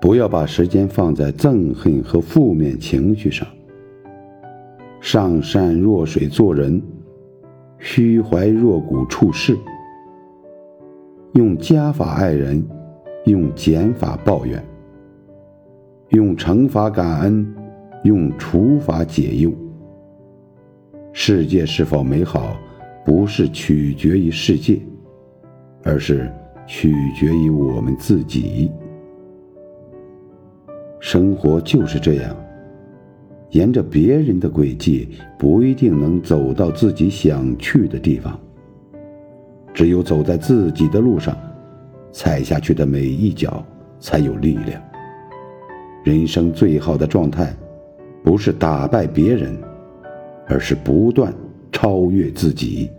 不要把时间放在憎恨和负面情绪上。上善若水做人，虚怀若谷处事。用加法爱人，用减法抱怨。用惩罚感恩，用处罚解忧。世界是否美好，不是取决于世界，而是取决于我们自己。生活就是这样，沿着别人的轨迹，不一定能走到自己想去的地方。只有走在自己的路上，踩下去的每一脚才有力量。人生最好的状态，不是打败别人，而是不断超越自己。